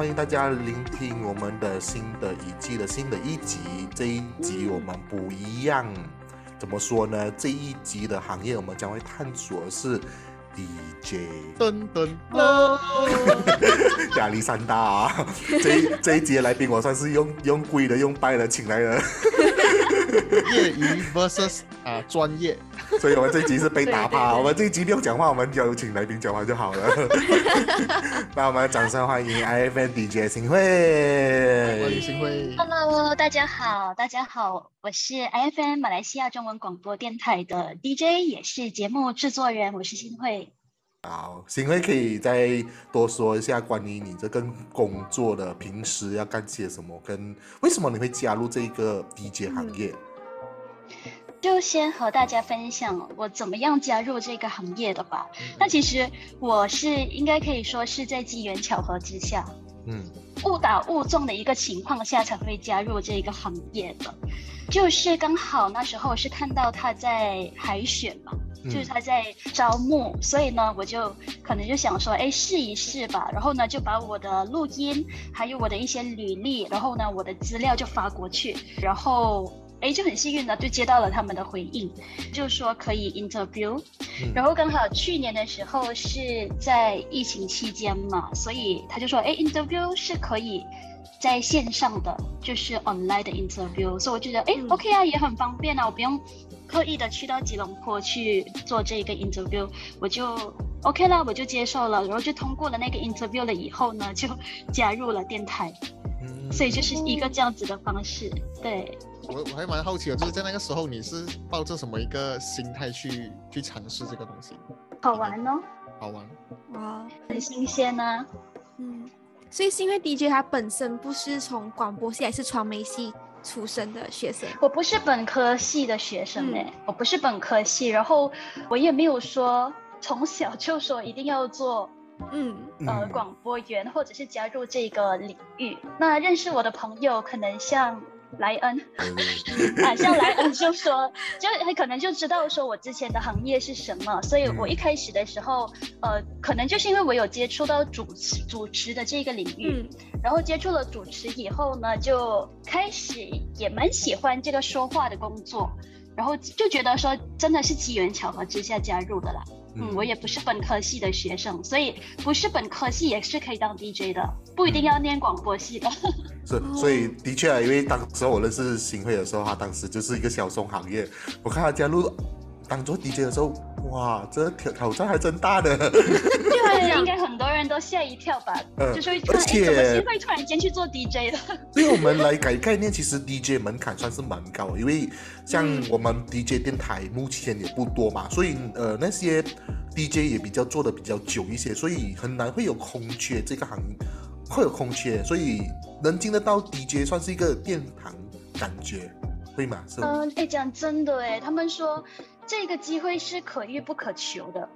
欢迎大家聆听我们的新的一季的新的一集。这一集我们不一样，怎么说呢？这一集的行业我们将会探索的是 DJ。噔噔噔，亚历山大啊！这一这一集的来宾我算是用用贵的用拜的请来的，业余 versus 啊专业，所以我们这一集是被打趴。我们这一集不用讲话，我们有请来宾讲话就好了。那我们掌声欢迎 IFN DJ 新欢会迎。新会。Hello，大家好，大家好，我是 IFN 马来西亚中文广播电台的 DJ，也是节目制作人，我是新慧。好，新会可以再多说一下关于你这个工作的平时要干些什么，跟为什么你会加入这个 DJ 行业？就先和大家分享我怎么样加入这个行业的吧。那其实我是应该可以说是在机缘巧合之下，嗯误打误撞的一个情况下才会加入这个行业的。就是刚好那时候是看到他在海选嘛，嗯就是他在招募，所以呢，我就可能就想说，哎，试一试吧。然后呢，就把我的录音，还有我的一些履历，然后呢，我的资料就发过去，然后。哎，就很幸运的就接到了他们的回应，就说可以 interview，、嗯。然后刚好去年的时候是在疫情期间嘛，所以他就说，哎，interview 是可以在线上的，就是 online 的 interview，所以我觉得，哎、嗯。O k 啊，也很方便啊，我不用刻意的去到吉隆坡去做这个 interview，我就 OK 啦，我就接受了，然后就通过了那个 interview 了以后呢，就 加入了电台，嗯所以就是一个这样子的方式，对。我我还蛮好奇的，就是在那个时候你是抱着什么一个心态去去尝试这个东西？好玩哦，好玩。哇，很新鲜啊。嗯，所以是因为 DJ 他本身不是从广播系还是传媒系出身的学生，我不是本科系的学生嗯哎、我不是本科系，然后我也没有说从小就说一定要做嗯呃嗯广播员或者是加入这个领域。那认识我的朋友可能像莱恩 啊，像莱恩就说，就他可能就知道说我之前的行业是什么，所以我一开始的时候，呃，可能就是因为我有接触到主持主持的这个领域，嗯然后接触了主持以后呢，就开始也蛮喜欢这个说话的工作，然后就觉得说真的是机缘巧合之下加入的啦。嗯，我也不是本科系的学生，所以不是本科系也是可以当 DJ 的，不一定要念广播系的。是，所以的确啊，因为当时我认识新会的时候，他当时就是一个小松行业。我看他加入当做 DJ 的时候，哇，这挑挑战还真大的。对，应该很多人都吓一跳吧，嗯就是会突然，而且哎，怎么是会突然间去做 DJ 了？对我们来改概念，其实 DJ 门槛算是蛮高的，因为像我们 DJ 电台目前也不多嘛，所以呃那些 DJ 也比较做的比较久一些，所以很难会有空缺这个行会有空缺，所以能进得到 DJ 算是一个殿堂感觉，会吗？嗯，哎，讲真的，哎，他们说这个机会是可遇不可求的，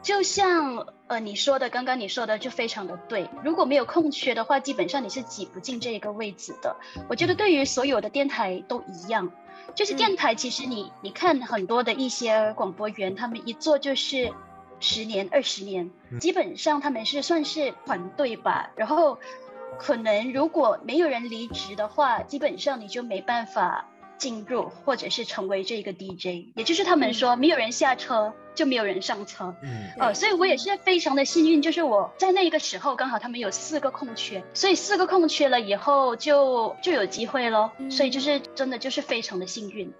就像呃你说的，刚刚你说的就非常的对。如果没有空缺的话，基本上你是挤不进这个位置的。我觉得对于所有的电台都一样，就是嗯电台其实你你看很多的一些广播员，他们一做就是十年、二十年，基本上他们是算是团队吧，然后。可能如果没有人离职的话，基本上你就没办法进入或者是成为这个 DJ，也就是他们说没有人下车就没有人上车。嗯呃，所以我也是非常的幸运，就是我在那个时候刚好他们有四个空缺，所以四个空缺了以后就就有机会咯。嗯所以就是真的就是非常的幸运。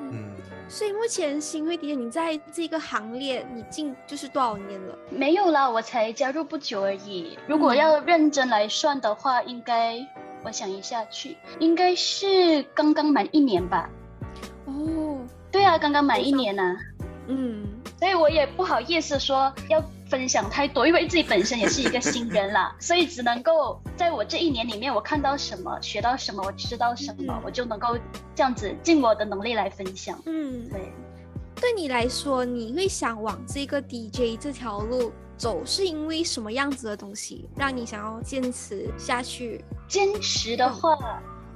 嗯。嗯，所以目前新会 DJ 你在这个行列你进就是多少年了？没有啦，我才加入不久而已。如果嗯要认真来算的话，应该我想一下去，应该是刚刚满一年吧。哦，对啊，刚刚满一年呐、嗯，所以我也不好意思说要分享太多，因为自己本身也是一个新人啦，所以只能够在我这一年里面，我看到什么，学到什么，我知道什么，嗯。我就能够这样子尽我的能力来分享。嗯，对，对你来说，你会想往这个 DJ 这条路走，是因为什么样子的东西让你想要坚持下去？坚持的话。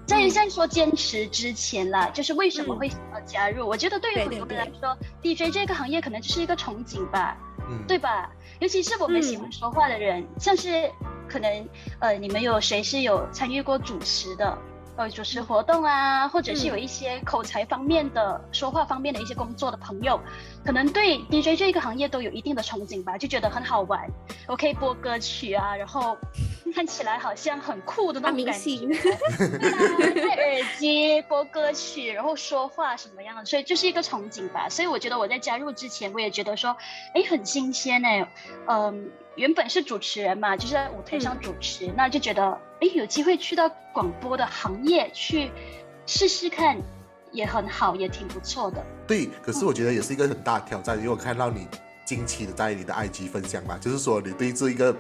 在在说坚持之前啦，就是为什么会想要加入？我觉得对于对很多人来说，DJ 这个行业可能就是一个憧憬吧。嗯，对吧？尤其是我们喜嗯欢说话的人，像是可能呃，你们有谁是有参与过主持的？呃，主持活动啊，或者是有一些口才方面的、说话方面的一些工作的朋友，可能对 DJ 这个行业都有一定的憧憬吧，就觉得很好玩。我可以播歌曲啊，然后 看起来好像很酷的那当种感觉。戴耳机播歌曲，然后说话什么样的，所以就是一个憧憬吧。所以我觉得我在加入之前，我也觉得说，哎，很新鲜哎，嗯，原本是主持人嘛，就是在舞台上主持，那就觉得，哎，有机会去到广播的行业去试试看，也很好，也挺不错的。对，可是我觉得也是一个很大的挑战，因为我看到你近期的在你的 IG 分享嘛，就是说你对这一个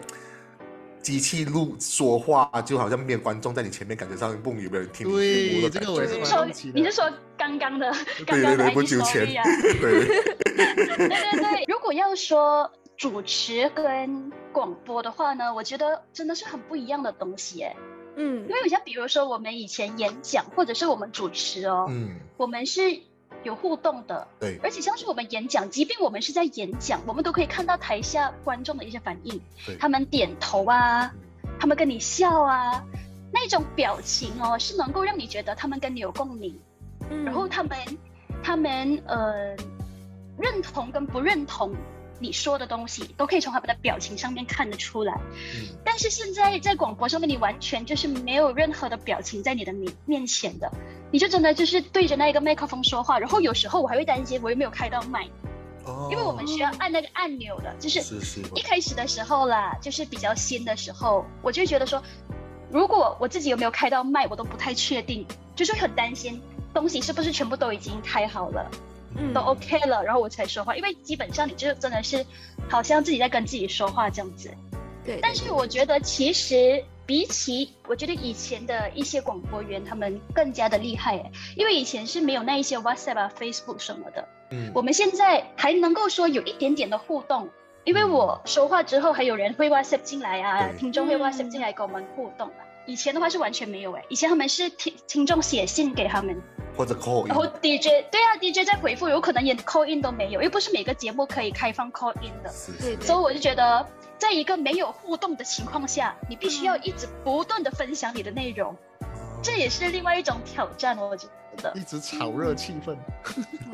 机器录说话，就好像没有观众在你前面，感觉上不有没有人听你对节目的这个我也是蛮好奇的。你是说刚刚的刚对对对，刚的不 IG 久前。对对对，如果要说主持跟广播的话呢，我觉得真的是很不一样的东西耶。嗯。因为像比如说我们以前演讲或者是我们主持哦，嗯，我们是有互动的，对，而且像是我们演讲，即便我们是在演讲，我们都可以看到台下观众的一些反应，他们点头啊，他们跟你笑啊，那种表情哦，是能够让你觉得他们跟你有共鸣。嗯，然后他们他们呃认同跟不认同你说的东西，都可以从他们的表情上面看得出来。嗯但是现在在广播上面，你完全就是没有任何的表情在你的面面前的，你就真的就是对着那一个麦克风说话。然后有时候我还会担心我有没有开到麦，哦，因为我们需要按那个按钮的，就是一开始的时候啦，就是比较新的时候，我就觉得说，如果我自己有没有开到麦，我都不太确定，就是很担心东西是不是全部都已经开好了，嗯都 OK 了，然后我才说话。因为基本上你就真的是好像自己在跟自己说话这样子。对，但是我觉得其实比起我觉得以前的一些广播员，他们更加的厉害诶，因为以前是没有那一些 WhatsApp 啊、Facebook 什么的。嗯我们现在还能够说有一点点的互动，因为我说话之后，还有人会 WhatsApp 进来啊，听众会嗯 WhatsApp 进来跟我们互动啊。以前的话是完全没有诶，以前他们是听听众写信给他们，或者 call 然后 DJ 对啊，DJ 在回复，有可能连 call in 都没有，又不是每个节目可以开放 call in 的，是是对对。所以我就觉得，在一个没有互动的情况下，你必须要一直不断的分享你的内容，这也是另外一种挑战，我觉得。一直炒热气氛，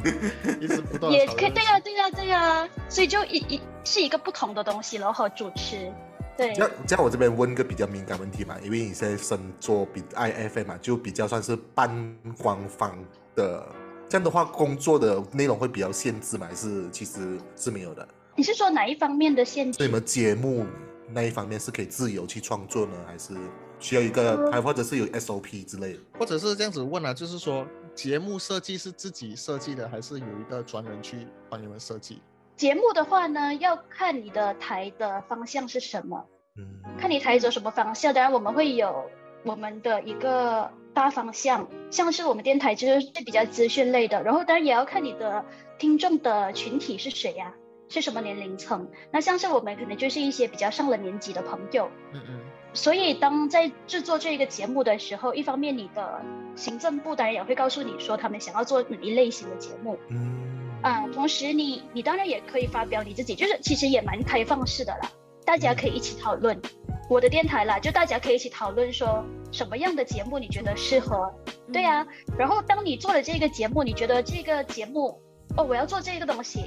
一直不断也可以，对呀、对呀、对呀、所以就一一是一个不同的东西了和主持，对，这样这样，我这边问个比较敏感问题嘛，因为你现在身做比 IFM 嘛，就比较算是半官方的，这样的话工作的内容会比较限制嘛，还是其实是没有的？你是说哪一方面的限制？所以你们节目那一方面是可以自由去创作呢，还是需要一个，还或者是有 SOP 之类的？或者是这样子问啊，就是说节目设计是自己设计的，还是有一个专人去帮你们设计？节目的话呢，要看你的台的方向是什么，嗯，看你台走什么方向。当然，我们会有我们的一个大方向，像是我们电台就是比较资讯类的，然后当然也要看你的听众的群体是谁呀、是什么年龄层。那像是我们可能就是一些比较上了年纪的朋友，嗯嗯，所以当在制作这个节目的时候，一方面你的行政部当然也会告诉你说他们想要做哪一类型的节目。嗯啊，同时你你当然也可以发表你自己，就是其实也蛮开放式的啦，大家可以一起讨论。我的电台啦，就大家可以一起讨论说什么样的节目你觉得适合，对啊。然后当你做了这个节目，你觉得这个节目哦，我要做这个东西，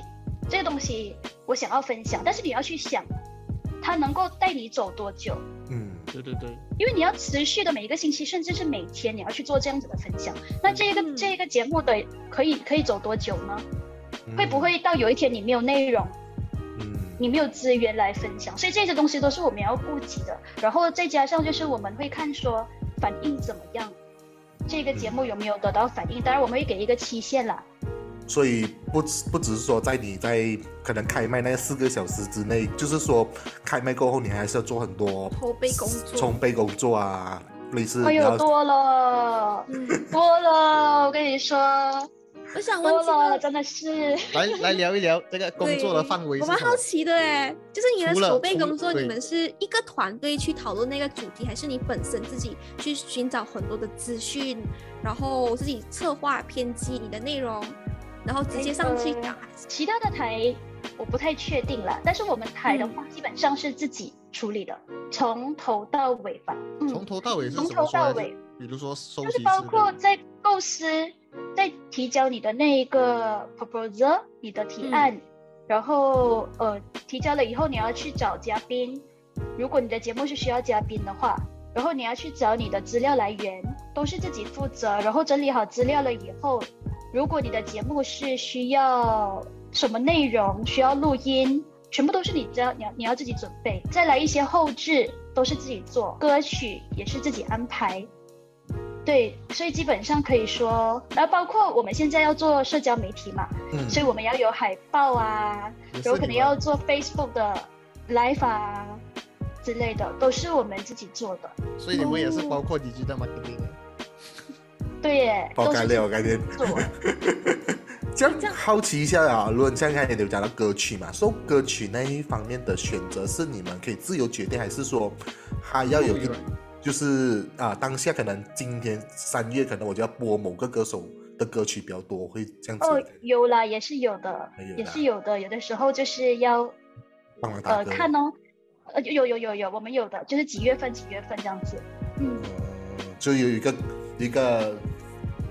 这个东西我想要分享，但是你要去想，它能够带你走多久。嗯对对对，因为你要持续的每一个星期，甚至是每天，你要去做这样子的分享。那这个、嗯这个节目的可以可以走多久呢？嗯会不会到有一天你没有内容，嗯你没有资源来分享？所以这些东西都是我们要顾及的。然后再加上就是我们会看说反应怎么样，这个节目有没有得到反应？当然我们会给一个期限啦。所以不只不只是说在你在可能开麦那四个小时之内，就是说开麦过后你还是要做很多筹备工作筹备工作啊，类似哎呦，多了，嗯，多了，我跟你说，我想问了，这个真的是。来 来聊一聊这个工作的范围我蛮好？奇的哎，就是你的筹备工作，你们是一个团队去讨论那个主题，还是你本身自己去寻找很多的资讯，然后自己策划编辑你的内容，然后直接上去讲？还是其他的台我不太确定了，但是我们台的嗯话，基本上是自己处理的，从头到尾吧。从嗯，头到尾是从怎么从？头到尾，比如说收集就是包，括在构思、在提交你的那一个 proposal，你的提案，然后呃提交了以后，你要去找嘉宾。如果你的节目是需要嘉宾的话，然后你要去找你的资料来源，都是自己负责。然后整理好资料了以后，如果你的节目是需要什么内容，需要录音，全部都是你只要你要你要自己准备。再来一些后置都是自己做，歌曲也是自己安排。对，所以基本上可以说，然后包括我们现在要做社交媒体嘛，嗯所以我们要有海报啊，有可能要做 Facebook 的 Live 啊之类的，都是我们自己做的。所以你们也是哦包括 digital marketing 的。对耶，爆干都是自己料感觉。做。这样好奇一下啊，如果像刚才你有讲到歌曲嘛，说歌曲那一方面的选择是你们可以自由决定，还是说还要有一就是啊，当下可能今天三月可能我就要播某个歌手的歌曲比较多，会这样子哦，有啦，也是有的也有，也是有的。有的时候就是要呃。看哦，呃有有有有，我们有的就是几月份几月份这样子。嗯，嗯，就有一个一个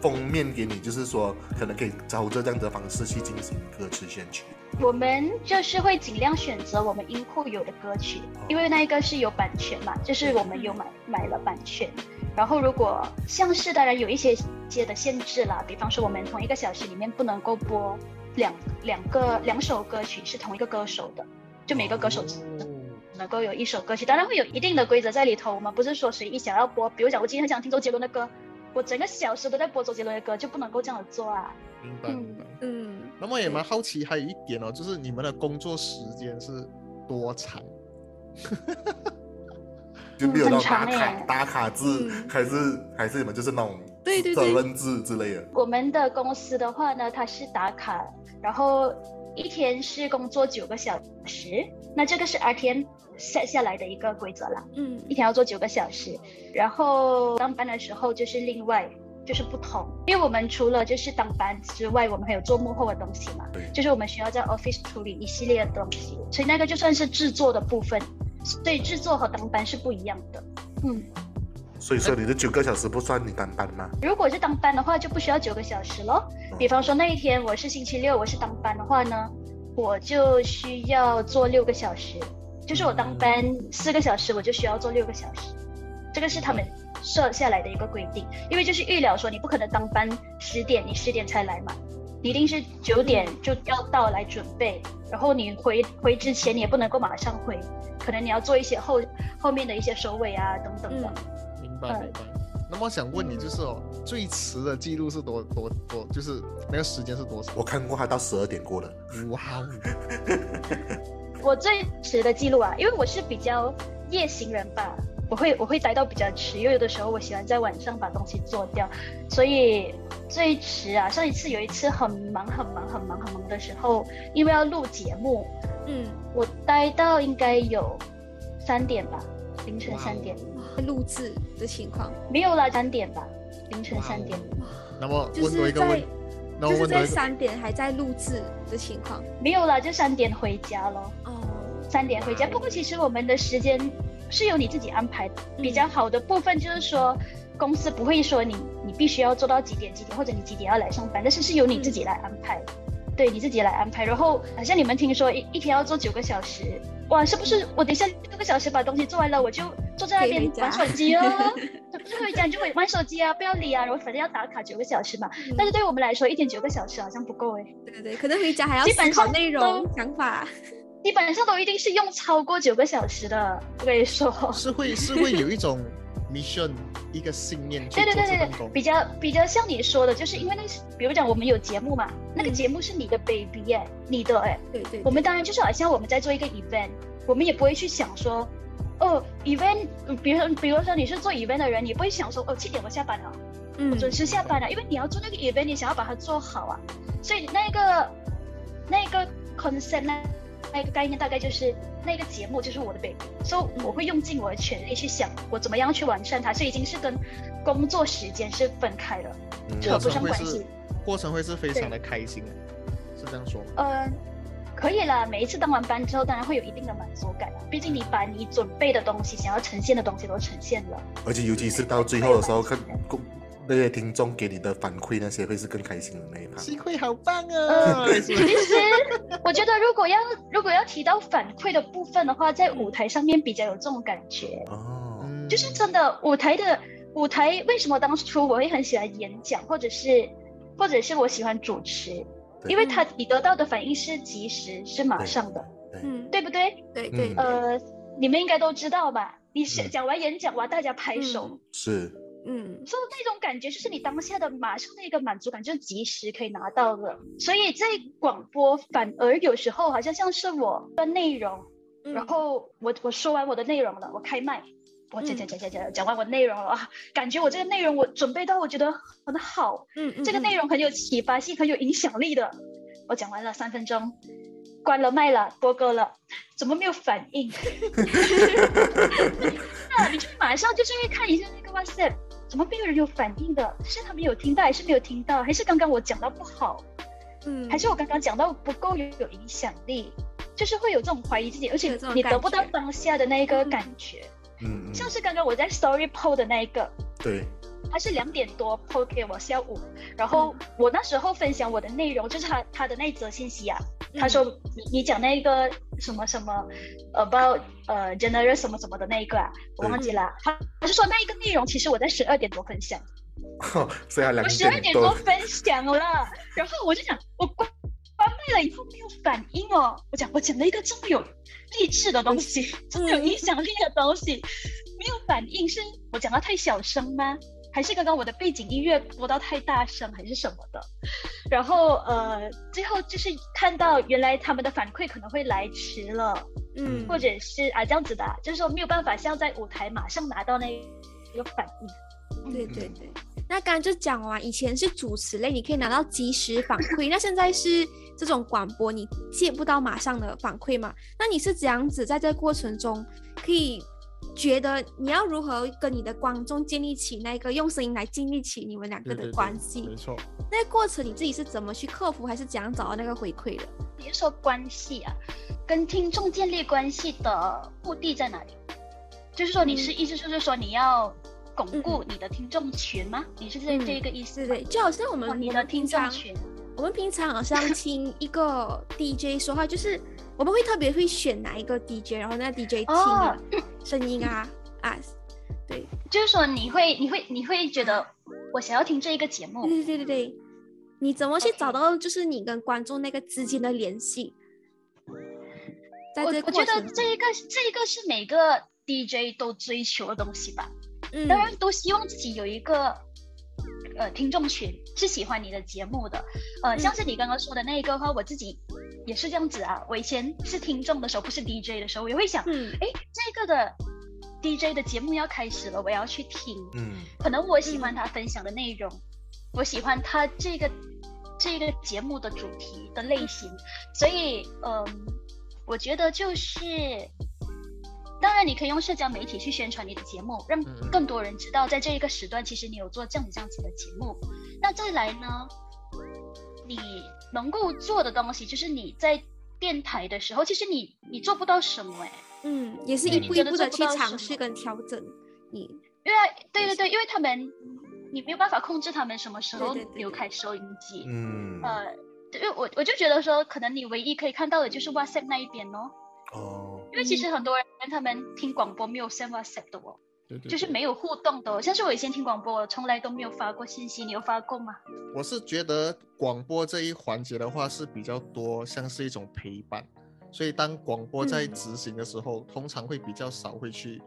封面给你，就是说可能可以照着这样的方式去进行歌词选曲。我们就是会尽量选择我们音库有的歌曲，因为那一个是有版权嘛，就是我们有买买了版权。然后如果像是当然有一些些的限制啦，比方说我们同一个小时里面不能够播两两个两首歌曲是同一个歌手的，就每个歌手只哦能够有一首歌曲，当然会有一定的规则在里头。我们不是说随意想要播，比如讲我今天很想听周杰伦的歌，我整个小时都在播周杰伦的歌，就不能够这样子做啊。明白明白。嗯，那么也蛮好奇，还有一点哦，就是你们的工作时间是多长？就没有那种打卡、欸打卡制，嗯还是还是你们就是那种对对对责任制之类的。我们的公司的话呢，它是打卡，然后一天是工作九个小时，那这个是 RTM set 下来的一个规则了，嗯一天要做九个小时，然后当班的时候就是另外。就是不同，因为我们除了就是当班之外，我们还有做幕后的东西嘛，对就是我们需要在 office 处理一系列的东西，所以那个就算是制作的部分，所以制作和当班是不一样的。嗯，所以说你的九个小时不算你当班吗？如果是当班的话，就不需要九个小时喽。比方说那一天我是星期六，我是当班的话呢，我就需要做六个小时，就是我当班四个小时，我就需要做六个小时，这个是他们设下来的一个规定，因为就是预料说你不可能当班十点，你十点才来嘛，你一定是九点就要到来准备，然后你回回之前你也不能够马上回，可能你要做一些后后面的一些收尾啊等等的。明白明白。那么想问你，就是哦，最迟的记录是多多多，就是那个时间是多少？我看过他到十二点过了。哇哦，我最迟的记录啊，因为我是比较夜行人吧，我会我会待到比较迟，因为有的时候我喜欢在晚上把东西做掉，所以最迟啊，上一次有一次很忙很忙很忙很忙的时候，因为要录节目，嗯，我待到应该有三点吧，凌晨三点，哇录制的情况，没有了，三点吧，凌晨三点，那么就是在问多一个问，就是在我问多一个，三点还在录制的情况。没有了，就三点回家咯。哦，三点回家。不过其实我们的时间是由你自己安排的。比较好的部分就是说，公司不会说你你必须要做到几点几点，或者你几点要来上班，但是是由你自己来安排。对你自己来安排，然后好像你们听说一一天要做九个小时，哇，是不是我等一下六个小时把东西做完了，我就坐在那边玩手机哦？就回家你就会玩手机啊，不要理啊，然后反正要打卡九个小时嘛。嗯但是对我们来说，一天九个小时好像不够哎。对对对，可能回家还要基本思考上内容都想法。基本上都一定是用超过九个小时的，我跟你说。是会是会有一种 mission 一个信念去做对对对对对，这份工。比较比较像你说的，就是因为那是，比如讲我们有节目嘛，那个节目是你的 baby 哎，你的哎，对对，我们当然就是好像我们在做一个 event，我们也不会去想说，哦，event，比如说比如说你是做 event 的人，你不会想说，哦，七点我下班了，我准时下班了，因为你要做那个 event，你想要把它做好啊，所以那个那个 concept 那那个概念大概就是那个节目就是我的 baby，所以我会用尽我的全力去想我怎么样去完善它，所以已经是跟工作时间是分开了，扯不上关系。过程会是非常的开心，是这样说吗？嗯，可以了。每一次当完班之后，当然会有一定的满足感。毕竟你把你准备的东西、想要呈现的东西都呈现了。而且尤其是到最后的时候，看那些听众给你的反馈，那些会是更开心的那一趴。反馈好棒啊！其实我觉得，如果要如果要提到反馈的部分的话，在舞台上面比较有这种感觉哦，就是真的舞台的舞台。为什么当初我会很喜欢演讲，或者是？或者是我喜欢主持，因为他你得到的反应是及时，是马上的，嗯，对不对？对对。呃，你们应该都知道吧？你是讲完演讲完，大家拍手，是，嗯，所以那种感觉就是你当下的马上那个满足感，就是及时可以拿到的。所以在广播反而有时候好像像是我的内容，然后我我说完我的内容了，我开麦。我讲讲讲讲讲讲完我内容了啊，感觉我这个内容我准备到我觉得很好，嗯嗯，这个内容很有启发性，很有影响力的。我讲完了三分钟，关了麦了，播歌了，怎么没有反应？那你就马上就是因为看一下那个 WhatsApp，怎么没有人有反应的？是他们有听到还是没有听到？还是刚刚我讲到不好？嗯，还是我刚刚讲到不够有有影响力？就是会有这种怀疑自己，而且你得不到当下的那一个感觉。嗯，像是刚刚我在 Story PO 的那一个，对，他是两点多 PO 给我下午，然后我那时候分享我的内容，就是他他的那则信息啊，他说你你讲那个什么什么 about 呃 general 什么什么的那一个啊，我忘记了，他他是说那一个内容其实我在十二点多分享，所以我十二点多分享了，然后我就想我关关麦了以后没有反应哦，我讲我讲了一个这么有。励志的东西，这么有影响力的东西，没有反应，是我讲的太小声吗？还是刚刚我的背景音乐播到太大声，还是什么的？然后呃，最后就是看到原来他们的反馈可能会来迟了，嗯，或者是啊这样子的，就是说没有办法像在舞台马上拿到那个反应。对对对。那刚刚就讲完，以前是主持类，你可以拿到及时反馈。那现在是这种广播，你接不到马上的反馈嘛？那你是怎样子在这个过程中，可以觉得你要如何跟你的观众建立起那个用声音来建立起你们两个的关系？没错。那个过程你自己是怎么去克服，还是怎样找到那个回馈的？你是说关系啊，跟听众建立关系的目的在哪里？就是说你是意思就是说你要。巩固你的听众群吗？你是这这一个意思？对，就好像我们你的听众群，我们平常好像听一个 DJ 说话，就是我们会特别会选哪一个 DJ，然后那 DJ 听声音啊 啊，对，就是说你会你会你会觉得我想要听这一个节目，对对对对对，你怎么去找到就是你跟观众那个之间的联系？我我觉得这一个这一个是每个 DJ 都追求的东西吧。嗯。当然都希望自己有一个呃听众群是喜欢你的节目的，呃，像是你刚刚说的那一个话，我自己也是这样子啊。我以前是听众的时候，不是 DJ 的时候，我也会想，哎，这个的 DJ 的节目要开始了，我要去听。嗯，可能我喜欢他分享的内容，我喜欢他这个这个节目的主题的类型，所以，嗯，我觉得就是。当然，你可以用社交媒体去宣传你的节目，让更多人知道，在这一个时段，其实你有做这样子这样子的节目。那再来呢，你能够做的东西，就是你在电台的时候，其实你你做不到什么哎。嗯，也是一步一步的去尝试跟调整。你因为对对对，因为他们你没有办法控制他们什么时候离开收音机。嗯。呃，因为我我就觉得说，可能你唯一可以看到的就是 WhatsApp 那一边哦。哦。因为其实很多人他们听广播没有 send WhatsApp 的哦，就是没有互动的。像是我以前听广播，我从来都没有发过信息，你有发过吗？我是觉得广播这一环节的话是比较多，像是一种陪伴，所以当广播在执行的时候，通常会比较少会去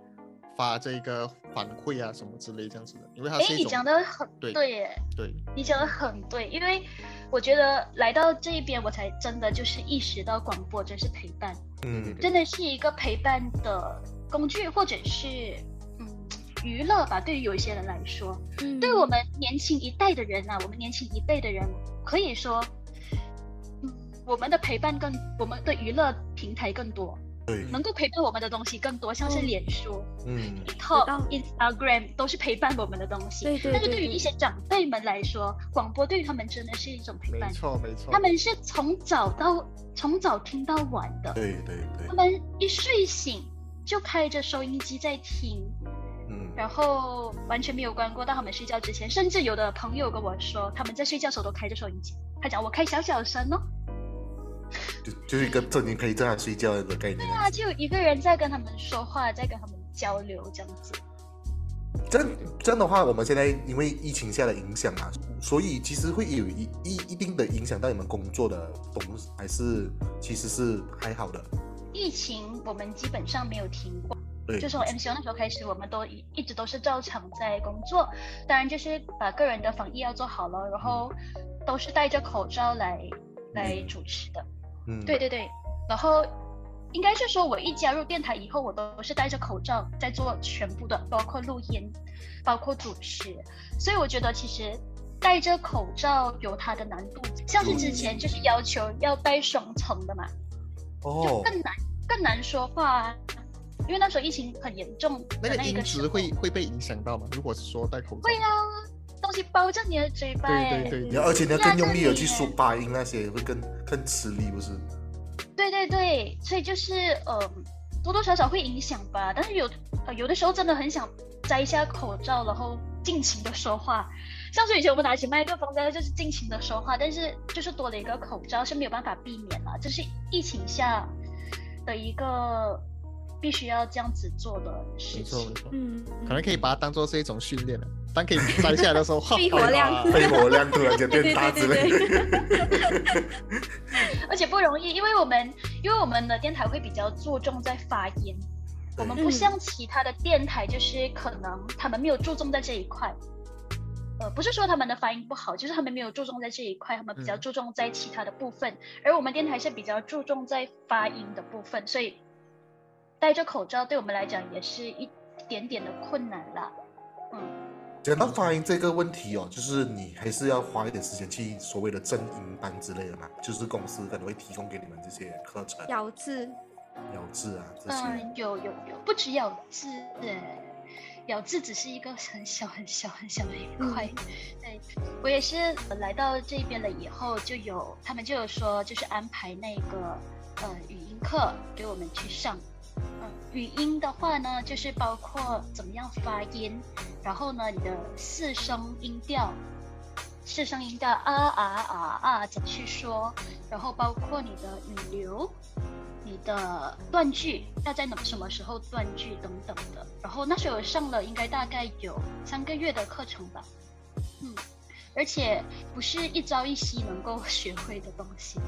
发这个反馈啊什么之类这样子的，因为它是一种。你讲的很对耶，对，你讲的很对，因为我觉得来到这一边，我才真的就是意识到广播真是陪伴，嗯，真的是一个陪伴的工具，或者是嗯娱乐吧。对于有一些人来说，嗯。对我们年轻一代的人啊，我们年轻一辈的人，可以说，嗯，我们的陪伴更，我们的娱乐平台更多，对，能够陪伴我们的东西更多，像是嗯。脸书、嗯，TikTok、Instagram 都是陪伴我们的东西。对对但是对对对。于一些长辈们来说，广播对于他们真的是一种陪伴。没。错没错。他们是从早到从早听到晚的，对对对。他，们一睡醒就开着收音机在听，嗯，然后完全没有关过到他们睡觉之前，甚至有的朋友跟我说，他们在睡觉的时候都开着收音机。他讲我开小小声哦，就就是一个正经可以这样睡觉的概念。对啊，就一个人在跟他们说话，在跟他们交流这样子。这样这样的话，我们现在因为疫情下的影响啊，所以其实会有一一一定的影响到你们工作的东西，还是其实是还好的。疫情我们基本上没有停过，对，就从 MCO 那时候开始，我们都一一直都是照常在工作，当然就是把个人的防疫要做好了，然后都是戴着口罩来来主持的。嗯，对对对，然后应该是说，我一加入电台以后，我都是戴着口罩在做全部的，包括录音，包括主持，所以我觉得其实戴着口罩有它的难度，像是之前就是要求要戴双层的嘛，就哦，更难更难说话啊。因为那时候疫情很严重的那个音质会会被影响到吗？如果是说戴口罩，会啊，东西包着你的嘴巴、欸，对对对你要而且你要更用力的去说发音那些，会更更吃力，不是？对对对，所以就是呃，多多少少会影响吧。但是有呃有的时候真的很想摘下口罩，然后尽情的说话。像是以前我们拿起麦克风，真的就是尽情的说话，但是就是多了一个口罩是没有办法避免了，这是疫情下的一个必须要这样子做的事情。没错没错，嗯，可能可以把它当做是一种训练了。当可以摘下来的时候，哈 肺活量活量突然间变大之对对类。对，而且不容易，因为我们因为我们的电台会比较注重在发音，我们不嗯像其他的电台，就是可能他们没有注重在这一块。呃，不是说他们的发音不好，就是他们没有注重在这一块，他们比较嗯注重在其他的部分，而我们电台是比较注重在发音的部分，所以戴着口罩对我们来讲也是一点点的困难啦。嗯，讲到发音这个问题哦，就是你还是要花一点时间去所谓的正音班之类的嘛，就是公司可能会提供给你们这些课程、咬字，咬字啊这些。嗯，有有有，不止咬字，咬字只是一个很小很小很小的一块。对我也是呃来到这边了以后，就有他们就有说，就是安排那个呃语音课给我们去上。语音的话呢，就是包括怎么样发音，然后呢，你的四声音调，四声音调啊啊啊啊怎么去说，然后包括你的语流，你的断句要在哪什么时候断句等等的。然后那时候上了应该大概有三个月的课程吧，嗯，而且不是一朝一夕能够学会的东西，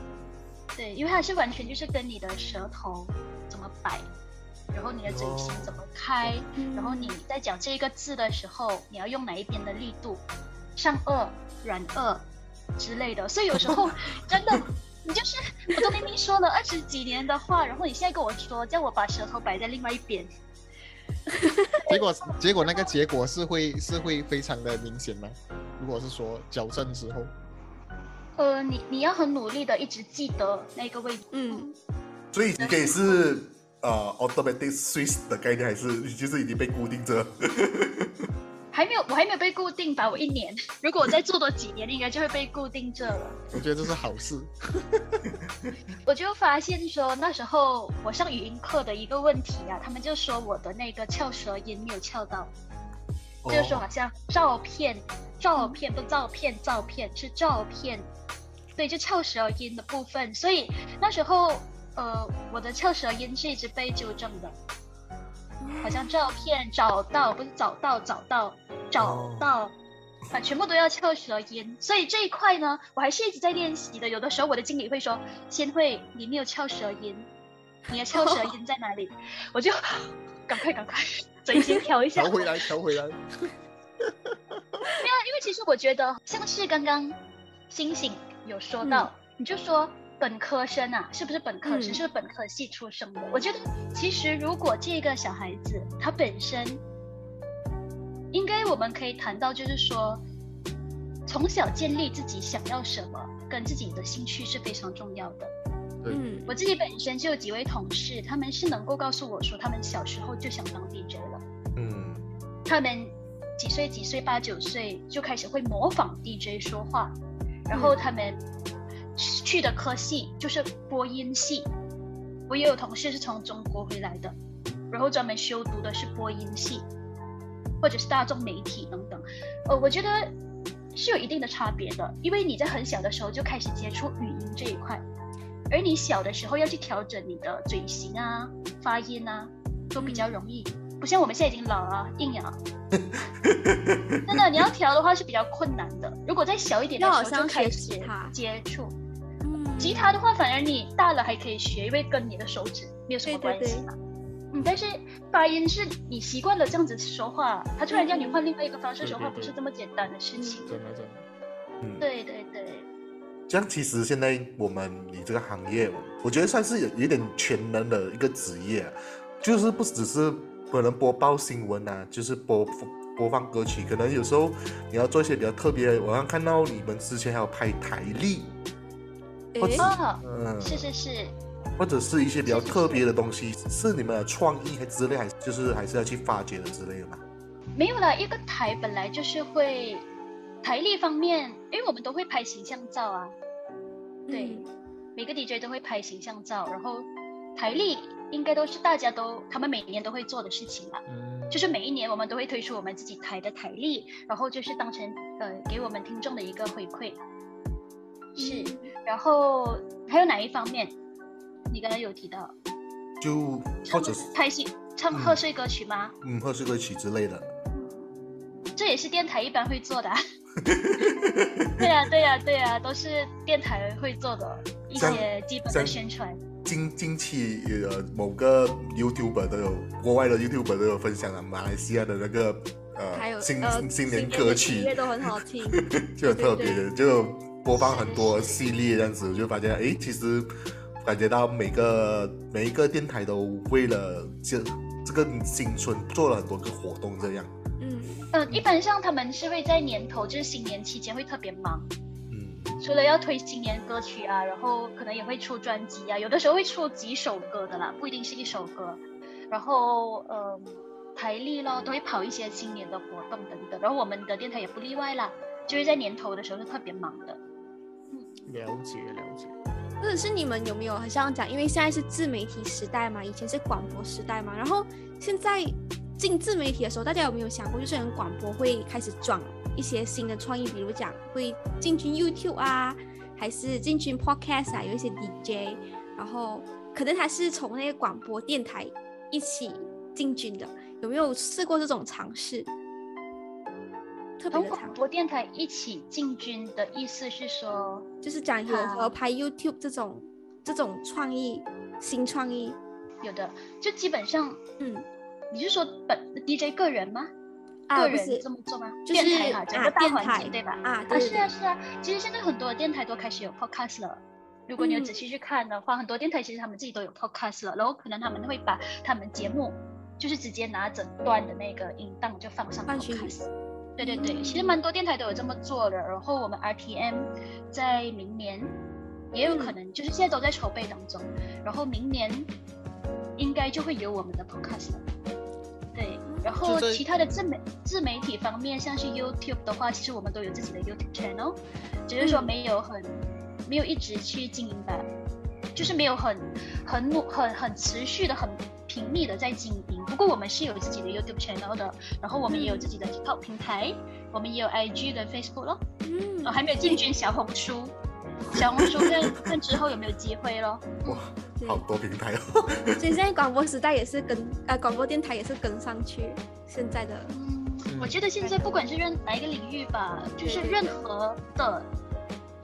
对，因为它是完全就是跟你的舌头怎么摆，然后你的嘴型怎么开，嗯然后你在讲这个字的时候，你要用哪一边的力度，上颚、软腭之类的。所以有时候 真的，你就是我都明明说了二十几年的话，然后你现在跟我说叫我把舌头摆在另外一边，结果 结果那个结果是会是会非常的明显吗？如果是说矫正之后，呃，你你要很努力的一直记得那个位置。嗯，所以你可以是呃 automatic switch 的概念，还是你就是已经被固定着？还没有，我还没有被固定吧？我一年，如果我再做多几年，应该就会被固定着了。我觉得这是好事。我就发现说，那时候我上语音课的一个问题啊，他们就说我的那个翘舌音没有翘到，就是说好像照片、照片不照片、照片是照片，对，就翘舌音的部分。所以那时候，呃，我的翘舌音是一直被纠正的，好像照片找到不是找到找到找到。啊，全部都要翘舌音，所以这一块呢，我还是一直在练习的。有的时候我的经理会说：“先会，你没有翘舌音，你的翘舌音在哪里？” 我就赶快赶快嘴型调一下。调回来，调回来。没有，因为其实我觉得像是刚刚星星有说到，你就说本科生啊，是不是本科生？嗯是不是本科系出生的？我觉得其实如果这个小孩子他本身，应该我们可以谈到，就是说从小建立自己想要什么，跟自己的兴趣是非常重要的。对，嗯我自己本身就有几位同事，他们是能够告诉我说，他们小时候就想当 DJ 了。嗯他们几岁几岁八九岁就开始会模仿 DJ 说话，然后他们去的科系就是播音系。我也有同事是从中国回来的，然后专门修读的是播音系，或者是大众媒体等等。呃，我觉得是有一定的差别的，因为你在很小的时候就开始接触语音这一块，而你小的时候要去调整你的嘴型啊、发音啊，都比较容易。不像我们现在已经老了，硬咬。真的，你要调的话是比较困难的。如果再小一点的时候好像学就开始接触嗯吉他的话，反而你大了还可以学，因为跟你的手指没有什么关系嘛。嗯，但是发音是你习惯了这样子说话，他突然叫你换另外一个方式说话，不是这么简单的事情。真的真的，嗯，对对对，这样其实现在我们你这个行业，我觉得算是有有点全能的一个职业啊，就是不只是可能播报新闻啊，就是播播放歌曲，可能有时候你要做一些比较特别的。我刚看到你们之前还有拍台历，或者诶哦，嗯，是是是，或者是一些比较特别的东西，是你们的创意还之类，还是就是还是要去发掘的之类的嘛？没有啦，一个台本来就是会台历方面，因为我们都会拍形象照啊，对，嗯每个 DJ 都会拍形象照，然后台历应该都是大家都他们每年都会做的事情啦。嗯，就是每一年我们都会推出我们自己台的台历，然后就是当成呃给我们听众的一个回馈。是，然后还有哪一方面？你刚刚有提到就或者是拍戏唱贺岁歌曲吗？嗯贺岁歌曲之类的。这也是电台一般会做的、啊。对呀、对呀、对呀、都是电台会做的一些基本的宣传。近近期呃某个 YouTuber 都有，国外的 YouTuber 都有分享了马来西亚的那个还有呃新呃新年歌曲音乐，都很好听。就很特别对的，就播放很多系列这样子，我就发现哎，其实感觉到每个每一个电台都为了这这个新春做了很多个活动这样，嗯嗯，一般上他们是会在年头，就是新年期间会特别忙。嗯除了要推新年歌曲啊，然后可能也会出专辑啊，有的时候会出几首歌的啦，不一定是一首歌。然后呃，台历咯都会跑一些新年的活动等等，然后我们的电台也不例外啦，就是在年头的时候是特别忙的。了解了解。或者是你们有没有很像讲，因为现在是自媒体时代嘛，以前是广播时代嘛，然后现在进自媒体的时候，大家有没有想过，就是可能广播会开始转一些新的创意，比如讲会进军 YouTube 啊，还是进军 Podcast 啊，有一些 DJ，然后可能还是从那个广播电台一起进军的，有没有试过这种尝试？特别的尝试，广播电台一起进军的意思是说，就是讲有好和拍 YouTube 这种这种创意新创意，有的就基本上，嗯。你是说本 DJ 个人吗？啊，个人这么做吗？就是电台啊，整啊个大环境对吧？啊，是啊，是啊。其实现在很多电台都开始有 podcast 了。如果你有嗯仔细去看的话，很多电台其实他们自己都有 podcast 了，然后可能他们会把他们节目就是直接拿整段的那个音档就放上去 podcast。对对对，嗯其实蛮多电台都有这么做的。然后我们 RTM 在明年也有嗯可能，就是现在都在筹备当中，然后明年应该就会有我们的 podcast 了。对，然后其他的自媒自媒体方面，像是 YouTube 的话，其实我们都有自己的 YouTube channel，只是说嗯没有很、没有一直去经营吧，就是没有很很努很很持续的很频密的在经营。不过我们是有自己的 YouTube channel 的，然后我们也有自己的 TikTok 平台，我们也有 IG 跟 Facebook 咯，嗯我，还没有进军小红书，小红书看看之后有没有机会咯。哇，好多平台哦。所以现在广播时代也是跟呃广播电台也是跟上去现在的，嗯，我觉得现在不管是任哪一个领域吧，就是任何的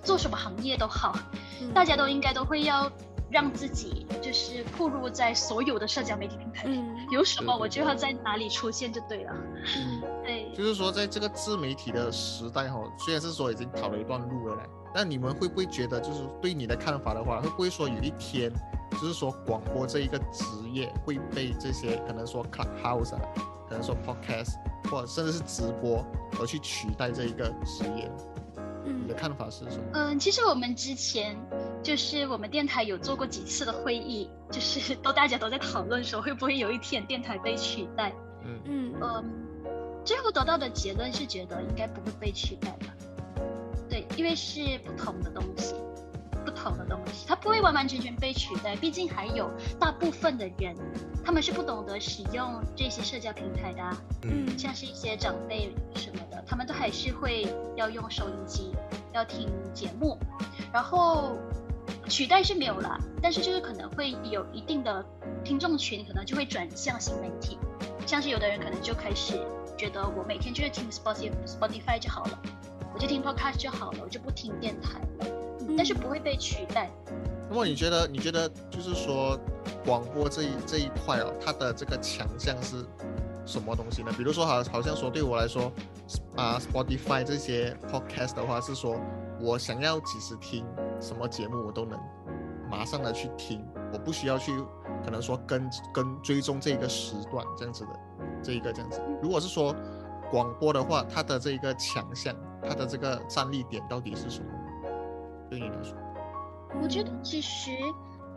做什么行业都好，嗯大家都应该都会要让自己就是暴露在所有的社交媒体平台。嗯有什么我就要在哪里出现就对了。嗯对，就是说在这个自媒体的时代哈，虽然是说已经跑了一段路了嘞，但你们会不会觉得，就是对你的看法的话，会不会说有一天，就是说广播这一个职业会被这些可能说 clubhouse 啊，可能说 podcast 或者甚至是直播而去取代这一个职业？你的看法是什么？嗯，其实我们之前就是我们电台有做过几次的会议，就是 都大家都在讨论说会不会有一天电台被取代。嗯嗯嗯，最后得到的结论是觉得应该不会被取代的。对，因为是不同的东西，不同的东西，它不会完完全全被取代。毕竟还有大部分的人，他们是不懂得使用这些社交平台的、啊，嗯像是一些长辈什么的，他们都还是会要用收音机，要听节目，然后取代是没有啦，但是就是可能会有一定的听众群，可能就会转向新媒体，像是有的人可能就开始觉得我每天就是听 Spotify Spotify 就好了，我就听 Podcast 就好了，我就不听电台了，嗯但是不会被取代。那么你觉得，你觉得就是说广播这一这一块哦，它的这个强项是什么东西呢？比如说好，好像说对我来说，啊，Spotify 这些 podcast 的话，是说我想要几时听什么节目，我都能马上的去听，我不需要去可能说跟跟追踪这个时段这样子的，这一个这样子。如果是说广播的话，它的这一个强项，它的这个战力点到底是什么？对你来说？我觉得其实，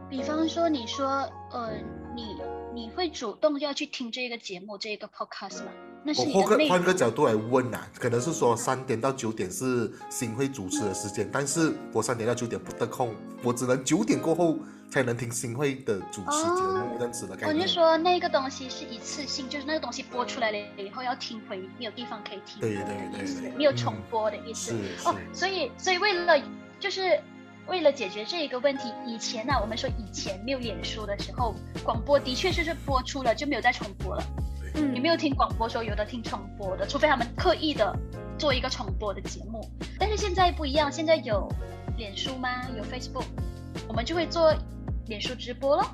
比方说你说，呃，你你会主动要去听这个节目，这个 podcast 吗？那是我换个。换个角度来问呐、可能是说三点到九点是新会主持的时间，但是我三点到九点不得空，我只能九点过后才能听新会的主持节目、哦这样子的概念。我就说那个东西是一次性，就是那个东西播出来了以后要听回，没有地方可以听，对对对对没有重嗯播的意思。哦，所以所以为了就是为了解决这一个问题，以前呢、我们说以前没有脸书的时候，广播的确是是播出了就没有再重播了。嗯你没有听广播说有的听重播的，除非他们刻意的做一个重播的节目。但是现在不一样，现在有脸书吗？有 Facebook，我们就会做脸书直播咯。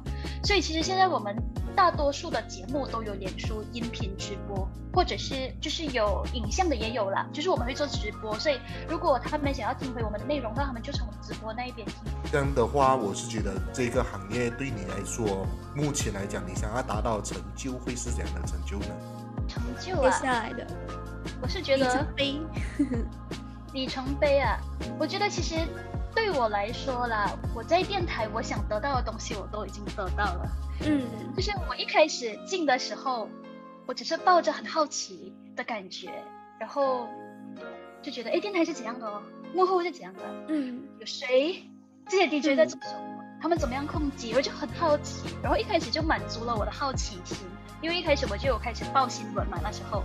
所以其实现在我们大多数的节目都有脸书音频直播，或者是就是有影像的也有啦，就是我们会做直播。所以如果他们想要听回我们的内容，那他们就从直播那一边听。这样的话，我是觉得这个行业对你来说，目前来讲，你想要达到成就会是怎样的成就呢？成就接啊，下来的我是觉里程得碑，里程碑啊，我觉得其实对我来说啦，我在电台我想得到的东西我都已经得到了。嗯。就是我一开始进的时候，我只是抱着很好奇的感觉，然后就觉得哎，电台是怎样的哦，幕后是怎样的，嗯。有谁？这些 DJ 在做什么，他们怎么样控制，我就很好奇，然后一开始就满足了我的好奇心，因为一开始我就有开始报新闻嘛，那时候，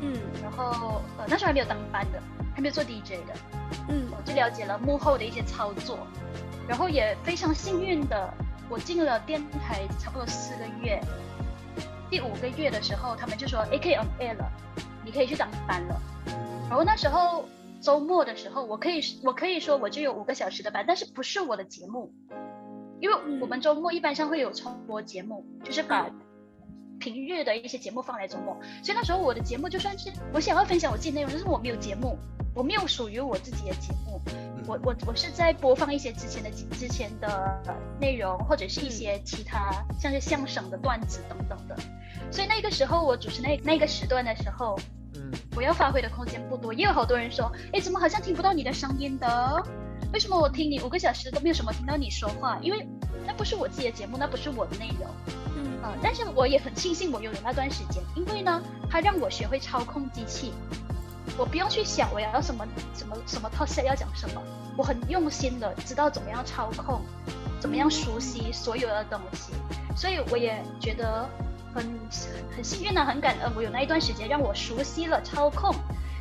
嗯。然后呃那时候还没有当班的，还没有做 DJ 的。嗯。我就了解了幕后的一些操作，然后也非常幸运的，我进了电台差不多四个月，第五个月的时候，他们就说，AK on air 了，你可以去当班了。然后那时候周末的时候，我可以我可以说我就有五个小时的班，但是不是我的节目，因为我们周末一般上会有重播节目，就是把平日的一些节目放来周末，所以那时候我的节目就算是我想要分享我自己内容，但是我没有节目，我没有属于我自己的节目，我我我是在播放一些之前的之前的内容，或者是一些其他像是相声的段子等等的，所以那个时候我主持那那个时段的时候，嗯我要发挥的空间不多，也有好多人说，哎，怎么好像听不到你的声音的？为什么我听你五个小时都没有什么听到你说话？因为那不是我自己的节目，那不是我的内容。嗯。啊、但是我也很庆幸我拥有那段时间，因为呢，它让我学会操控机器，我不用去想我要什么什么什么 talk set 要讲什么，我很用心的知道怎么样操控，怎么样熟悉所有的东西，所以我也觉得很很幸运呢、很感恩我有那一段时间让我熟悉了操控，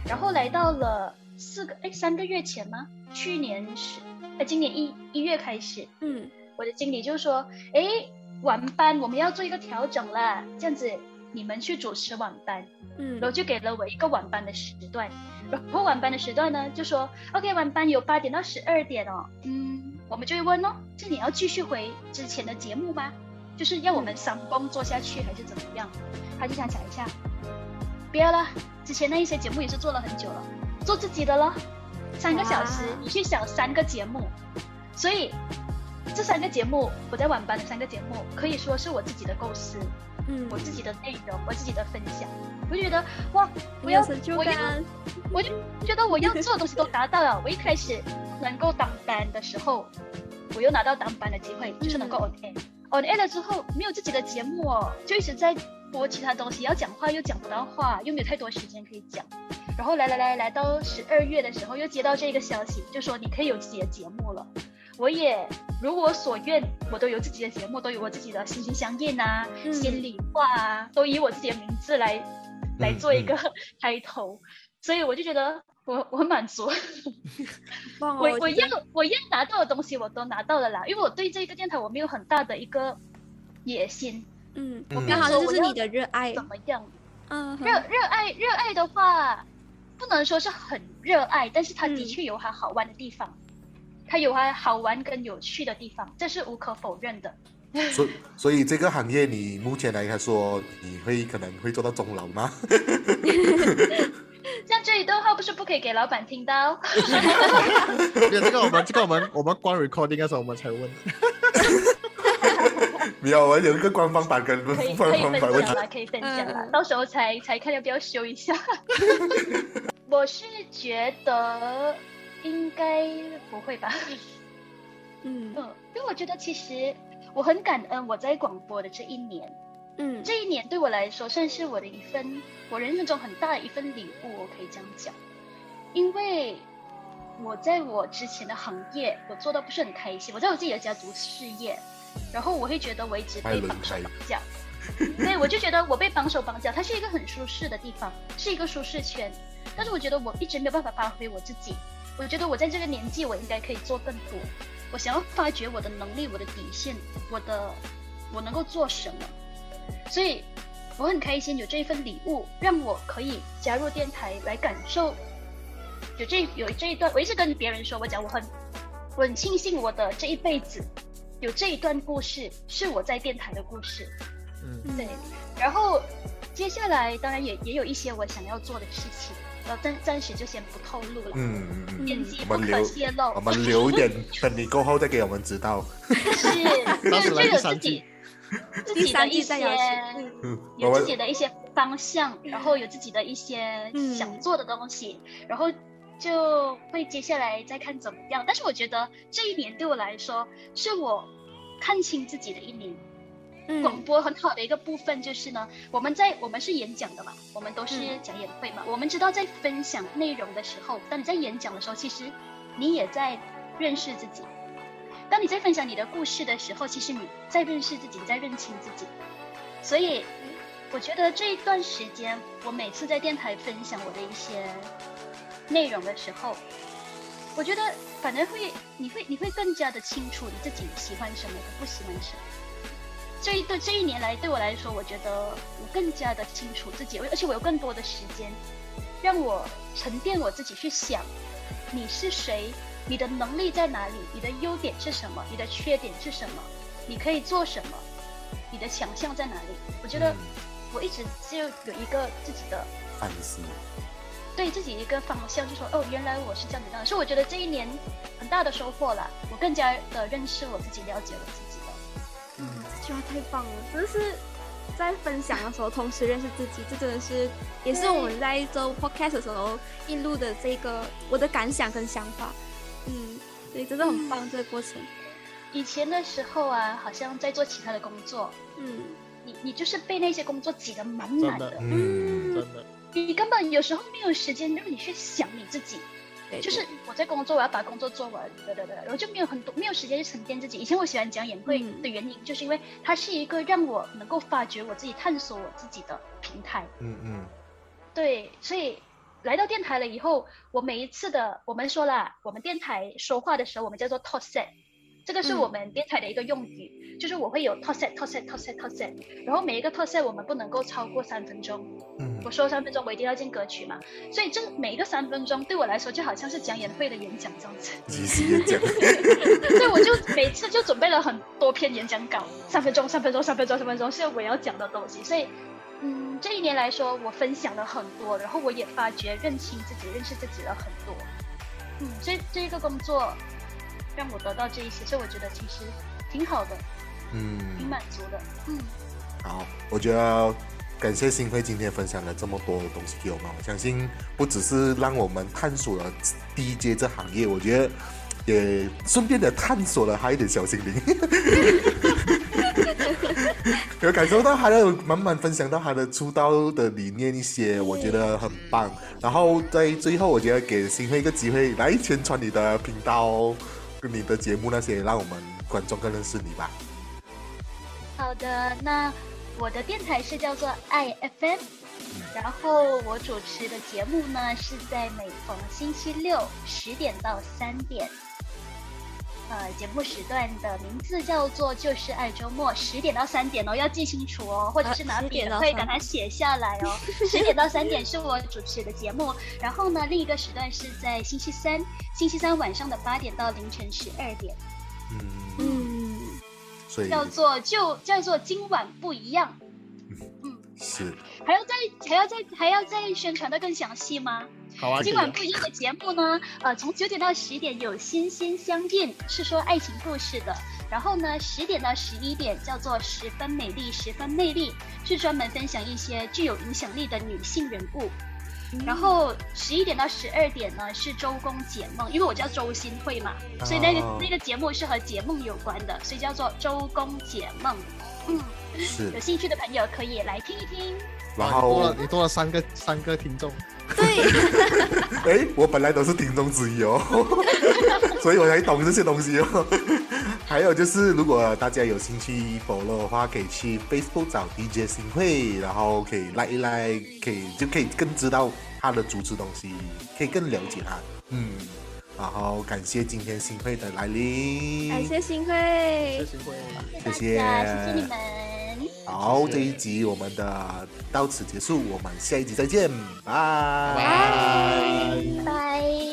然后来到了四个哎三个月前吗？去年是呃今年一一月开始，嗯。我的经理就说：“哎，晚班我们要做一个调整啦，这样子你们去主持晚班。”嗯然后就给了我一个晚班的时段，然后晚班的时段呢就说：“OK，晚班有八点到十二点哦。”嗯，我们就会问哦，是你要继续回之前的节目吗？就是要我们三工做下去还是怎么样？他就想讲一下，不要了，之前那一些节目也是做了很久了，做自己的咯，三个小时，你去想三个节目，所以这三个节目我在晚班的三个节目可以说是我自己的构思，嗯，我自己的内容，我自己的分享，我就觉得哇，我 要我要，我就觉得我要做的东西都达到了。我一开始能够当班的时候，我又拿到当班的机会，就是能够 on air。on air 了之后，没有自己的节目哦，就一直在播其他东西，要讲话又讲不到话，又没有太多时间可以讲。然后来来来来到十二月的时候，又接到这个消息，就说你可以有自己的节目了。我也如我所愿，我都有自己的节目，都有我自己的心心相印啊、嗯。心里话啊，都以我自己的名字来来嗯做一个开头，所以我就觉得我 我很满足，哦我我要我要拿到的东西我都拿到了啦，因为我对这个电台我没有很大的一个野心，嗯，我刚好这就是你的热爱，怎么样？嗯，热热爱热爱的话，不能说是很热爱，但是它的嗯。确有它好玩的地方，它有它好玩跟有趣的地方，这是无可否认的。所所以这个行业你目前来说，你会可能会做到中老吗？像这一段话不是不可以给老板听到？这个我们这个我们我们关 recording 的时候我们才问。没有，我有一个官方版跟可以官可以分方版问享啦，可以分享了，嗯到时候才才看要不要修一下。我是觉得应该不会吧，嗯。嗯，因为我觉得其实我很感恩我在广播的这一年，嗯，这一年对我来说算是我的一份我人生中很大的一份礼物，我可以这样讲，因为我在我之前的行业我做的不是很开心，我在我自己的家族事业，然后我会觉得我一直被绑手绑脚，对我就觉得我被绑手绑脚，它是一个很舒适的地方，是一个舒适圈，但是我觉得我一直没有办法发挥我自己，我觉得我在这个年纪我应该可以做更多，我想要发掘我的能力，我的底线，我的我能够做什么。所以我很开心有这一份礼物，让我可以加入电台来感受。有这有这一段，我一直跟别人说，我讲我很我很庆幸我的这一辈子有这一段故事是我在电台的故事。嗯，对，然后接下来当然也也有一些我想要做的事情，呃，暂暂时就先不透露了，嗯嗯嗯，天机不可我们留泄露。我们留一点，等你过后再给我们知道。是，就就有 第三季自己自己的一些有自己的一些方向，然后有自己的一些嗯想做的东西，然后就会接下来再看怎么样。但是我觉得这一年对我来说，是我看清自己的一年。广嗯播很好的一个部分就是呢，我们在我们是演讲的嘛，我们都是嗯讲演会嘛，我们知道在分享内容的时候，当你在演讲的时候，其实你也在认识自己。当你在分享你的故事的时候，其实你在认识自己，你在认清自己。所以，我觉得这一段时间，我每次在电台分享我的一些内容的时候，我觉得反而会，你会你会更加的清楚你自己喜欢什么，不喜欢什么。这一对这一年来，对我来说，我觉得我更加的清楚自己，而且我有更多的时间，让我沉淀我自己去想，你是谁，你的能力在哪里，你的优点是什么，你的缺点是什么，你可以做什么，你的强项在哪里？我觉得嗯我一直就有一个自己的反思。对自己一个方向，就说哦，原来我是这样子这样，所以我觉得这一年很大的收获了，我更加的认识我自己，了解我自己了。嗯，这句话太棒了，真的是在分享的时候同时认识自己，这真的是也是我们在做 podcast 的时候一路的这个我的感想跟想法。嗯，对，真的很棒、这个过程。以前的时候啊，好像在做其他的工作，嗯。你你就是被那些工作挤得满满的，的嗯，真的，你根本有时候没有时间让你去想你自己。对，就是我在工作，我要把工作做完，对对对，然后就没有很多没有时间去沉淀自己。以前我喜欢讲演会嗯的原因，就是因为它是一个让我能够发掘我自己、探索我自己的平台。嗯嗯对，所以来到电台了以后，我每一次的我们说了，我们电台说话的时候，我们叫做 talk set，这个是嗯我们电台的一个用语，就是我会有 talk set talk set talk set talk set，然后每一个 talk set 我们不能够超过三分钟，嗯。我说三分钟我一定要进歌曲嘛，所以这每一个三分钟对我来说就好像是讲演会的演讲这样子，即时演讲。所以我就每次就准备了很多篇演讲稿，三分钟三分钟三分钟三分钟是我要讲的东西，所以嗯，这一年来说，我分享了很多，然后我也发觉认清自己、认识自己了很多。嗯，这这一个工作让我得到这一些，所以我觉得其实挺好的，嗯，挺满足的。嗯，好，我觉得感谢新辉今天分享了这么多的东西给我们，我相信不只是让我们探索了 DJ 这行业，我觉得也顺便的探索了他一点小心灵。有感受到他的满满分享到他的出道的理念一些，我觉得很棒。然后在最后，我觉得给新辉一个机会来宣传你的频道跟你的节目那些，让我们观众更认识你吧。好的，那我的电台是叫做 iFM，然后我主持的节目呢是在每逢星期六十点到三点。呃，节目时段的名字叫做就是爱周末，十点到三点哦，要记清楚哦，或者是拿笔点到3的可以赶快写下来哦。十点到三点是我主持的节目，然后呢，另一个时段是在星期三，星期三晚上的八点到凌晨十二点，嗯，嗯，所以叫做就叫做今晚不一样。嗯，是还要再还要再还要再宣传的更详细吗？好啊，今晚不一样的节目呢，呃，从九点到十点有心心相印，是说爱情故事的。然后呢，十点到十一点叫做十分美丽，十分魅力，是专门分享一些具有影响力的女性人物。然后十一点到十二点呢是周公解梦，因为我叫周新慧嘛，所以那个、哦那个节目是和解梦有关的，所以叫做周公解梦。嗯，是有，兴趣的朋友可以来听一听。然哇你多后了你多了三个三个听众，对，哎，我本来都是听众之一哦，所以我才懂这些东西哦。还有就是，如果大家有兴趣 follow 的话，可以去 Facebook 找 DJ 新会，然后可以 like 一 like，可以就可以更知道他的主持东西，可以更了解他。嗯，然后感谢今天新会的来临，感谢新会，谢。谢谢谢谢你们，好，这一集我们的到此结束，我们下一集再见，拜拜。拜拜。